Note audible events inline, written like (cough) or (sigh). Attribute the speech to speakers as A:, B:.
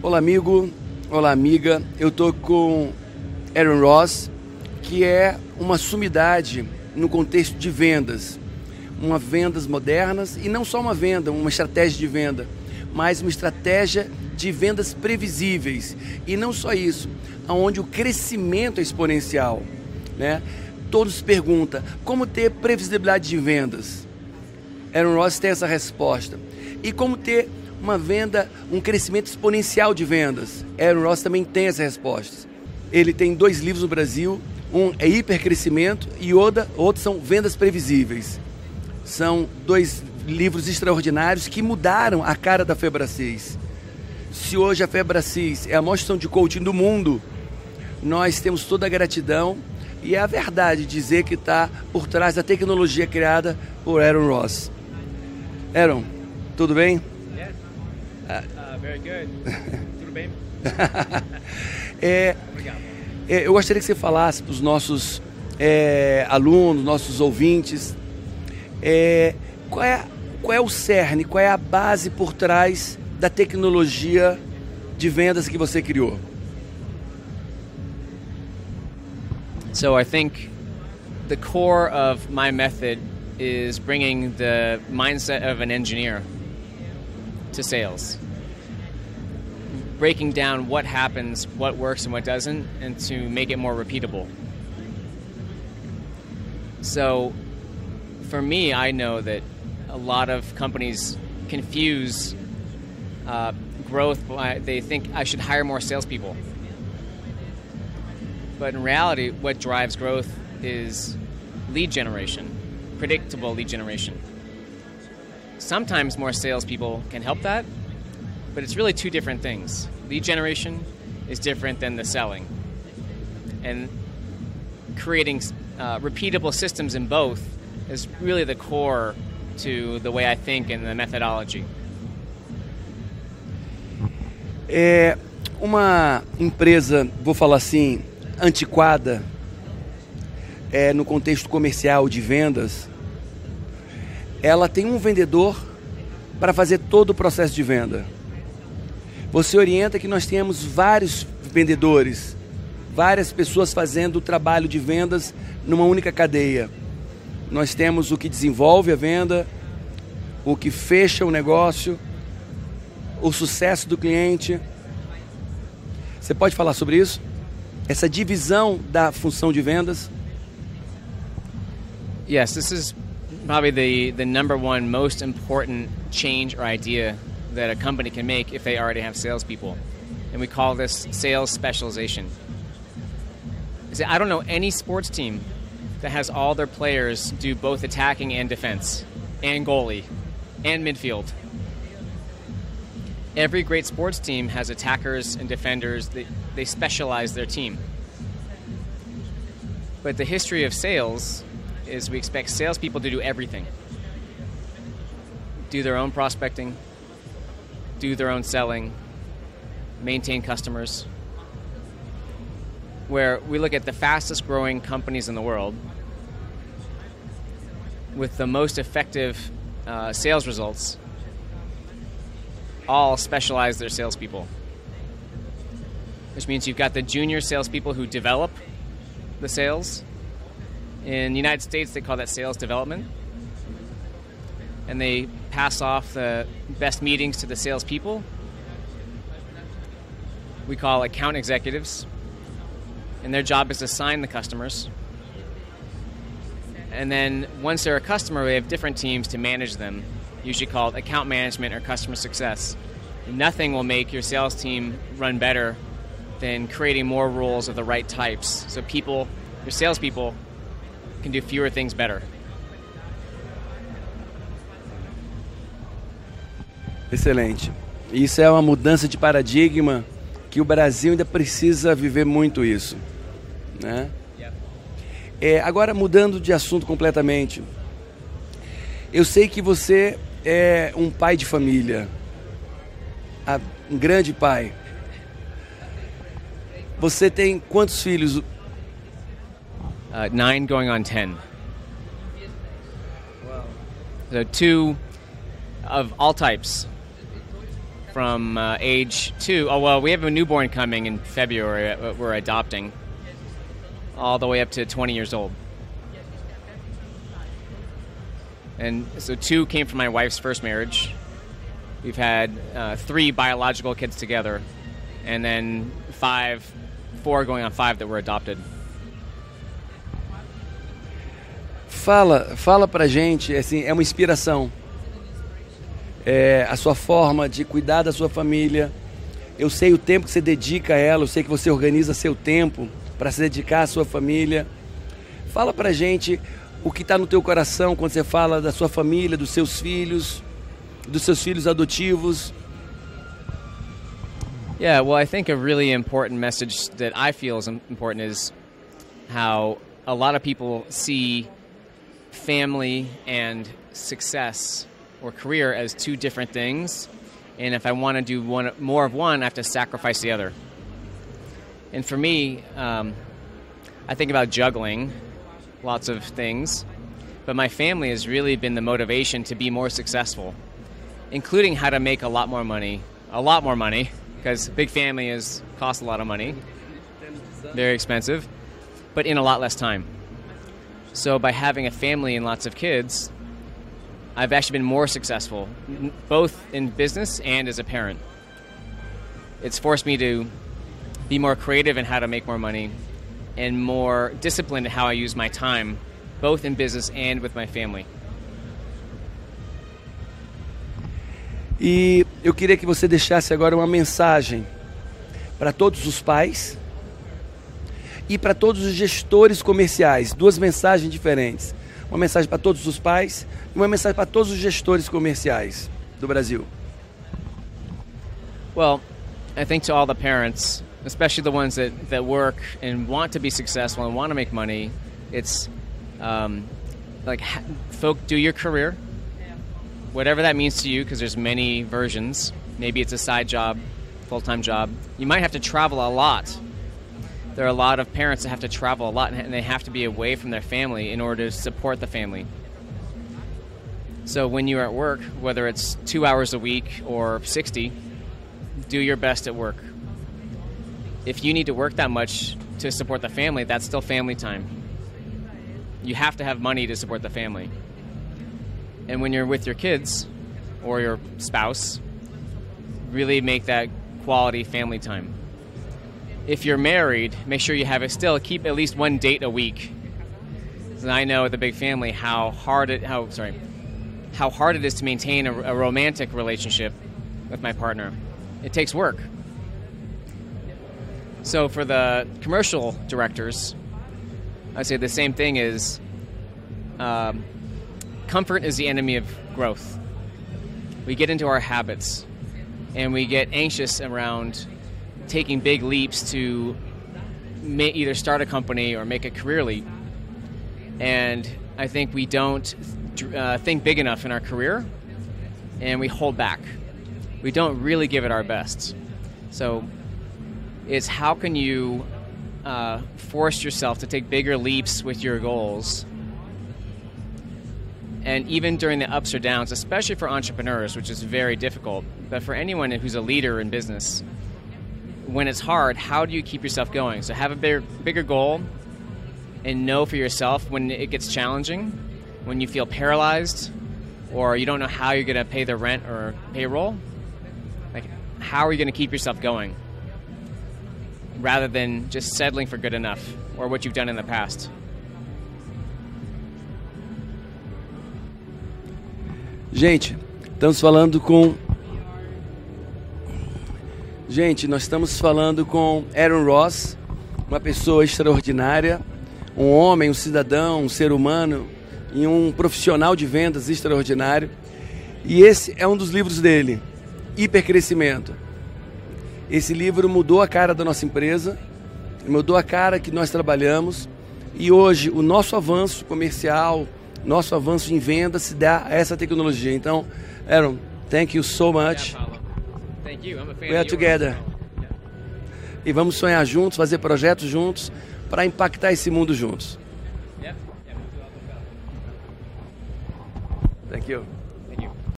A: Olá, amigo. Olá, amiga. Eu tô com Aaron Ross, que é uma sumidade no contexto de vendas. Uma vendas modernas e não só uma venda, uma estratégia de venda, mas uma estratégia de vendas previsíveis. E não só isso, onde o crescimento é exponencial, né? Todos perguntam como ter previsibilidade de vendas. Aaron Ross tem essa resposta. E como ter uma venda, um crescimento exponencial de vendas? Aaron Ross também tem essa resposta. Ele tem dois livros no Brasil, um é hipercrescimento e outro, outro são vendas previsíveis. São dois livros extraordinários que mudaram a cara da Febracis. Se hoje a Febracis é a instituição de coaching do mundo, nós temos toda a gratidão e é a verdade dizer que está por trás da tecnologia criada por Aaron Ross. Aaron, tudo bem?
B: Uh, very good. (laughs) tudo bem? (laughs)
A: é, é, eu gostaria que você falasse para os nossos é, alunos, nossos ouvintes, é, qual, é, qual é o cerne, qual é a base por trás da tecnologia de vendas que você criou?
B: So I think the core of my method is bringing the mindset of an engineer to sales. Breaking down what happens, what works and what doesn't, and to make it more repeatable. So for me, I know that a lot of companies confuse uh, growth by they think I should hire more salespeople. But in reality, what drives growth is lead generation, predictable lead generation. Sometimes more salespeople can help that, but it's really two different things. Lead generation is different than the selling. And creating uh, repeatable systems in both is really the core to the way I think and the methodology.
A: É uma empresa, vou falar assim, antiquada é, no contexto comercial de vendas, ela tem um vendedor para fazer todo o processo de venda. Você orienta que nós temos vários vendedores, várias pessoas fazendo o trabalho de vendas numa única cadeia. Nós temos o que desenvolve a venda, o que fecha o negócio, o sucesso do cliente. Você pode falar sobre isso? Essa divisão da função de vendas?
B: Yes, this is probably the, the number one most important change or idea that a company can make if they already have salespeople. And we call this sales specialization. I don't know any sports team that has all their players do both attacking and defense, and goalie, and midfield. Every great sports team has attackers and defenders. They, they specialize their team. But the history of sales is we expect salespeople to do everything do their own prospecting, do their own selling, maintain customers. Where we look at the fastest growing companies in the world with the most effective uh, sales results, all specialize their salespeople. Which means you've got the junior salespeople who develop the sales. In the United States, they call that sales development. And they pass off the best meetings to the salespeople. We call account executives. And their job is to sign the customers. And then once they're a customer, we have different teams to manage them, usually called account management or customer success. Nothing will make your sales team run better than creating more rules of the right types. So people, your salespeople, can do fewer things better.
A: Excelente. Isso é uma mudança de paradigma que o Brasil ainda precisa viver muito isso, né? É, agora mudando de assunto completamente, eu sei que você é um pai de família, um grande pai. Você tem quantos filhos?
B: Uh, nine going on ten. So two of all types. from uh, age two. Oh well, we have a newborn coming in February. uh, We're adopting, all the way up to 20 years old. And so two came from my wife's first marriage. We've had uh, three biological kids together, and then five, four going on five that were adopted.
A: Fala, fala pra gente, assim, é uma inspiração. É, a sua forma de cuidar da sua família. Eu sei o tempo que você dedica a ela, eu sei que você organiza seu tempo para se dedicar à sua família. Fala pra gente o que está no teu coração quando você fala da sua família, dos seus filhos, dos seus filhos adotivos.
B: Yeah, well, I think a really important message that I feel is im- important is how a lot of people see family and success or career as two different things. And if I want to do one, more of one, I have to sacrifice the other. And for me, um, I think about juggling lots of things, but my family has really been the motivation to be more successful, including how to make a lot more money, a lot more money, because big family is costs a lot of money, very expensive, but in a lot less time. So by having a family and lots of kids, I've actually been more successful, both in business and as a parent. It's forced me to be more creative in how to make more money and more disciplined in how I use my time, both in business and with my family.
A: E eu queria que você deixasse agora uma mensagem para todos os pais e para todos os gestores comerciais. Duas mensagens diferentes. Uma mensagem para todos os pais e uma mensagem para todos os gestores comerciais do Brasil.
B: Well, I think to all the parents, especially the ones that, that work and want to be successful and want to make money, it's um, like folk do your career, whatever that means to you, because there's many versions. Maybe it's a side job, full time job. You might have to travel a lot. There are a lot of parents that have to travel a lot and they have to be away from their family in order to support the family. So when you're at work, whether it's two hours a week or 60, do your best at work. If you need to work that much to support the family, that's still family time. You have to have money to support the family. And when you're with your kids or your spouse, really make that quality family time. If you're married, make sure you have it still keep at least one date a week. And I know with a big family how hard it how sorry how hard it is to maintain a, a romantic relationship with my partner. It takes work. So for the commercial directors, I say the same thing is um, comfort is the enemy of growth. We get into our habits and we get anxious around taking big leaps to ma- either start a company or make a career leap. And I think we don't uh, think big enough in our career and we hold back. We don't really give it our best. So it's how can you uh, force yourself to take bigger leaps with your goals and even during the ups or downs, especially for entrepreneurs, which is very difficult, but for anyone who's a leader in business, when it's hard, how do you keep yourself going? So have a bigger, bigger goal and know for yourself when it gets challenging, when you feel paralyzed, or you don't know how you're going to pay the rent or payroll. Like, how are you going to keep yourself going? Rather than just settling for good enough or what you've done in the past.
A: Gente, estamos falando com. Gente, nós estamos falando com Aaron Ross, uma pessoa extraordinária, um homem, um cidadão, um ser humano e um profissional de vendas extraordinário. E esse é um dos livros dele, Hipercrescimento. Esse livro mudou a cara da nossa empresa, mudou a cara que nós trabalhamos e hoje o nosso avanço comercial, nosso avanço em venda se dá a essa tecnologia. Então, Aaron, thank you so much. We are together. E vamos sonhar juntos, fazer projetos juntos para impactar esse mundo juntos. Thank you.